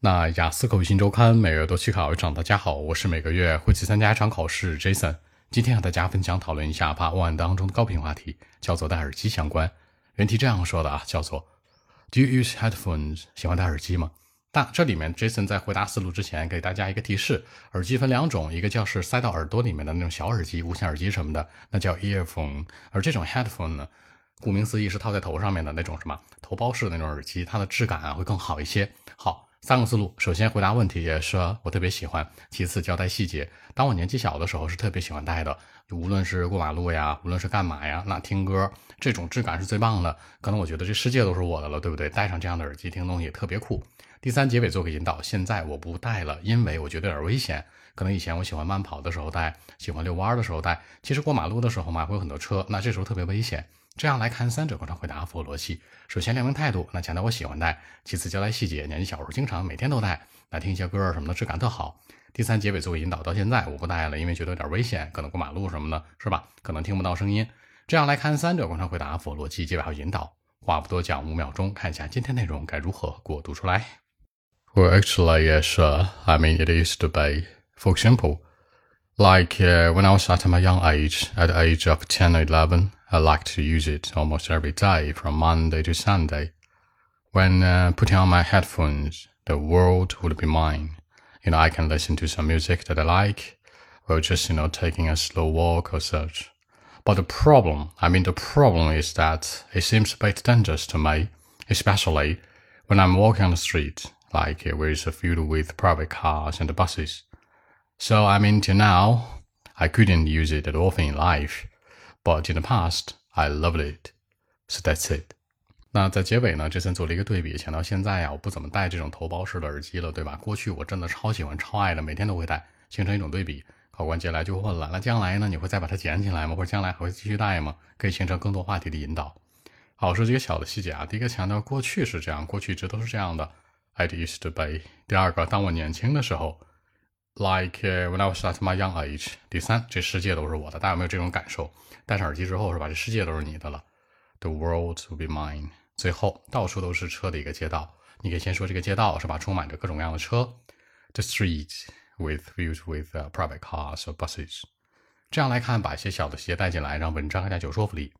那雅思口语新周刊每月都去考一场。大家好，我是每个月会去参加一场考试 Jason。今天和大家分享讨论一下 Part One 当中的高频话题，叫做戴耳机相关。原题这样说的啊，叫做 Do you use headphones？喜欢戴耳机吗？但这里面 Jason 在回答思路之前，给大家一个提示：耳机分两种，一个叫是塞到耳朵里面的那种小耳机、无线耳机什么的，那叫 earphone；而这种 headphone 呢，顾名思义是套在头上面的那种什么头包式的那种耳机，它的质感啊会更好一些。好。三个思路，首先回答问题也是我特别喜欢，其次交代细节。当我年纪小的时候是特别喜欢戴的，无论是过马路呀，无论是干嘛呀，那听歌这种质感是最棒的。可能我觉得这世界都是我的了，对不对？戴上这样的耳机听东西特别酷。第三结尾做个引导，现在我不戴了，因为我觉得有点危险。可能以前我喜欢慢跑的时候戴，喜欢遛弯的时候戴，其实过马路的时候嘛会有很多车，那这时候特别危险。这样来看，三者构成回答符合逻辑。首先，亮明态度，那强调我喜欢戴；其次，交代细节，年纪小时候经常每天都戴，那听一些歌什么的，质感特好。第三，结尾作为引导，到现在我不戴了，因为觉得有点危险，可能过马路什么的，是吧？可能听不到声音。这样来看，三者构成回答符合逻辑，结尾还有引导。话不多讲，五秒钟，看一下今天内容该如何给我读出来。Well, actually, yes, I mean it is to be. For example. Like uh, when I was at my young age, at the age of 10 or 11, I liked to use it almost every day from Monday to Sunday. When uh, putting on my headphones, the world would be mine. You know, I can listen to some music that I like, or just, you know, taking a slow walk or such. But the problem, I mean, the problem is that it seems a bit dangerous to me, especially when I'm walking on the street, like it was filled with private cars and buses. So I mean, till now, I couldn't use it at often in life, but in the past, I loved it. So that's it. 那在结尾呢，这森做了一个对比，想到现在呀，我不怎么戴这种头包式的耳机了，对吧？过去我真的超喜欢、超爱的，每天都会戴，形成一种对比。考官接下来就问了，那将来呢，你会再把它捡起来吗？或者将来还会继续戴吗？可以形成更多话题的引导。好，说几个小的细节啊。第一个强调过去是这样，过去一直都是这样的，it used to be。第二个，当我年轻的时候。Like when I was at my young age，第三，这世界都是我的，大家有没有这种感受？戴上耳机之后是吧？这世界都是你的了。The world will be mine。最后，到处都是车的一个街道，你可以先说这个街道是吧？充满着各种各样的车。The street with filled with private cars or buses。这样来看，把一些小的细节带进来，让文章更加有说服力。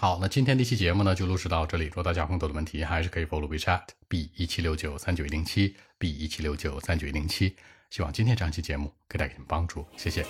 好，那今天这期节目呢，就录制到这里。如果大家有更多的问题，还是可以 follow WeChat B 一七六九三九一零七 B 一七六九三九一零七。希望今天这期节目给大家一点帮助，谢谢。